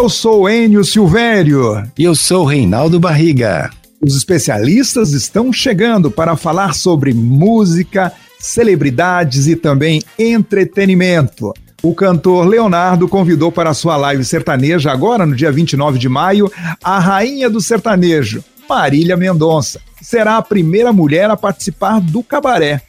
Eu sou Enio Silvério. E eu sou Reinaldo Barriga. Os especialistas estão chegando para falar sobre música, celebridades e também entretenimento. O cantor Leonardo convidou para sua live sertaneja, agora no dia 29 de maio, a rainha do sertanejo, Marília Mendonça. Será a primeira mulher a participar do cabaré.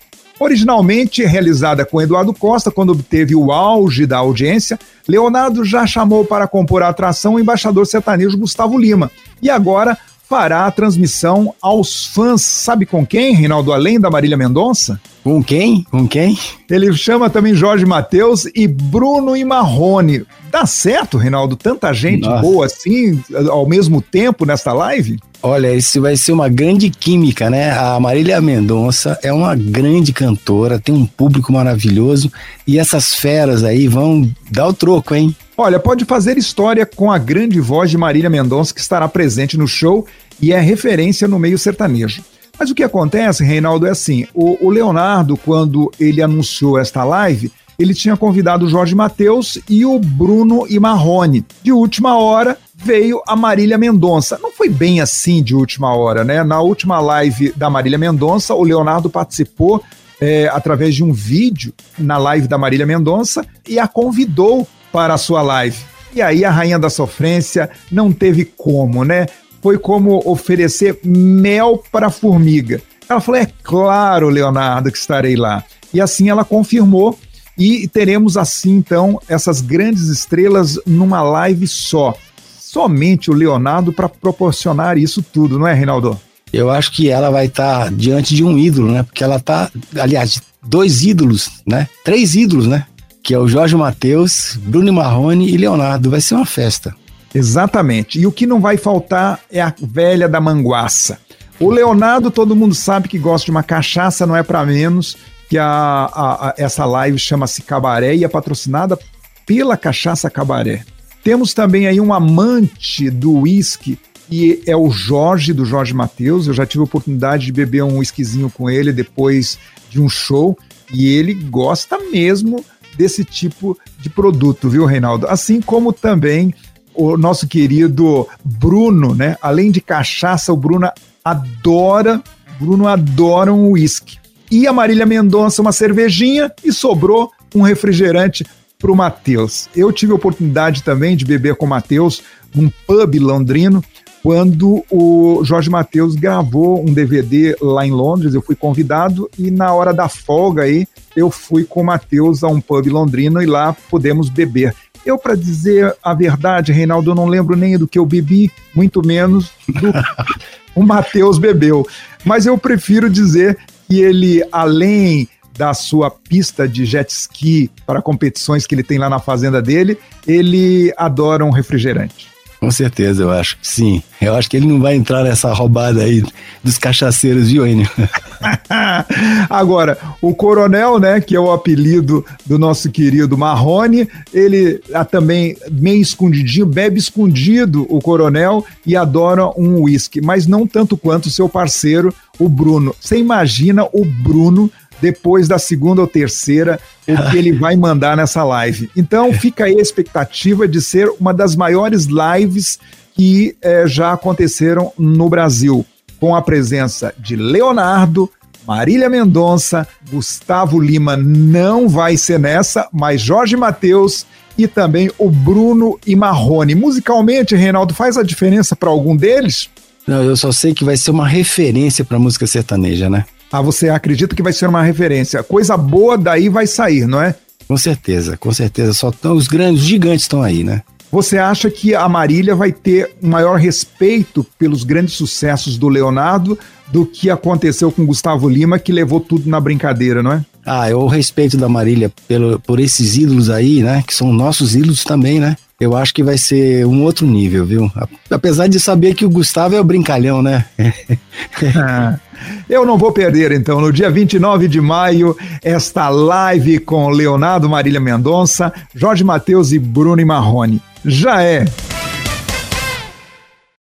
Originalmente realizada com Eduardo Costa, quando obteve o auge da audiência, Leonardo já chamou para compor a atração o embaixador sertanejo Gustavo Lima. E agora fará a transmissão aos fãs. Sabe com quem, Reinaldo, além da Marília Mendonça? Com quem? Com quem? Ele chama também Jorge Matheus e Bruno e Marrone. Dá certo, Reinaldo? Tanta gente Nossa. boa assim ao mesmo tempo nesta live? Olha, isso vai ser uma grande química, né? A Marília Mendonça é uma grande cantora, tem um público maravilhoso e essas feras aí vão dar o troco, hein? Olha, pode fazer história com a grande voz de Marília Mendonça que estará presente no show e é referência no meio sertanejo. Mas o que acontece, Reinaldo, é assim: o, o Leonardo, quando ele anunciou esta live, ele tinha convidado o Jorge Matheus e o Bruno e Marrone. De última hora, veio a Marília Mendonça. Não foi bem assim de última hora, né? Na última live da Marília Mendonça, o Leonardo participou é, através de um vídeo na live da Marília Mendonça e a convidou para a sua live. E aí a Rainha da Sofrência não teve como, né? Foi como oferecer mel para a formiga. Ela falou: é claro, Leonardo, que estarei lá. E assim ela confirmou. E teremos assim então essas grandes estrelas numa live só somente o Leonardo para proporcionar isso tudo, não é, Reinaldo? Eu acho que ela vai estar tá diante de um ídolo, né? Porque ela tá, aliás, dois ídolos, né? Três ídolos, né? Que é o Jorge Matheus, Bruno Marrone e Leonardo. Vai ser uma festa. Exatamente. E o que não vai faltar é a velha da manguaça. O Leonardo, todo mundo sabe que gosta de uma cachaça, não é para menos, que a, a, a, essa live chama-se Cabaré e é patrocinada pela Cachaça Cabaré. Temos também aí um amante do uísque, e é o Jorge, do Jorge Matheus. Eu já tive a oportunidade de beber um whiskyzinho com ele depois de um show, e ele gosta mesmo desse tipo de produto, viu, Reinaldo? Assim como também o nosso querido Bruno, né? Além de cachaça, o Bruno adora, Bruno adora um uísque. E a Marília Mendonça uma cervejinha e sobrou um refrigerante para o Matheus. Eu tive a oportunidade também de beber com o Matheus num pub londrino, quando o Jorge Matheus gravou um DVD lá em Londres, eu fui convidado e na hora da folga aí eu fui com o Matheus a um pub londrino e lá pudemos beber. Eu, para dizer a verdade, Reinaldo, eu não lembro nem do que eu bebi, muito menos do o Matheus bebeu. Mas eu prefiro dizer que ele, além da sua pista de jet ski para competições que ele tem lá na fazenda dele, ele adora um refrigerante. Com certeza, eu acho. Sim. Eu acho que ele não vai entrar nessa roubada aí dos cachaceiros, viu, Enio? Agora, o Coronel, né, que é o apelido do nosso querido Marrone, ele ah, também meio escondidinho, bebe escondido o Coronel e adora um uísque, mas não tanto quanto seu parceiro, o Bruno. Você imagina o Bruno depois da segunda ou terceira o que ele vai mandar nessa live. Então fica aí a expectativa de ser uma das maiores lives que eh, já aconteceram no Brasil, com a presença de Leonardo, Marília Mendonça, Gustavo Lima não vai ser nessa, mas Jorge Mateus e também o Bruno e Marrone. Musicalmente, Reinaldo, faz a diferença para algum deles? Não, eu só sei que vai ser uma referência para música sertaneja, né? Ah, você acredita que vai ser uma referência. Coisa boa daí vai sair, não é? Com certeza, com certeza. Só tão, os grandes, os gigantes estão aí, né? Você acha que a Marília vai ter um maior respeito pelos grandes sucessos do Leonardo do que aconteceu com Gustavo Lima, que levou tudo na brincadeira, não é? Ah, eu respeito da Marília pelo, por esses ídolos aí, né? Que são nossos ídolos também, né? Eu acho que vai ser um outro nível, viu? Apesar de saber que o Gustavo é o brincalhão, né? Eu não vou perder, então, no dia 29 de maio, esta live com Leonardo Marília Mendonça, Jorge Matheus e Bruno Marrone. Já é!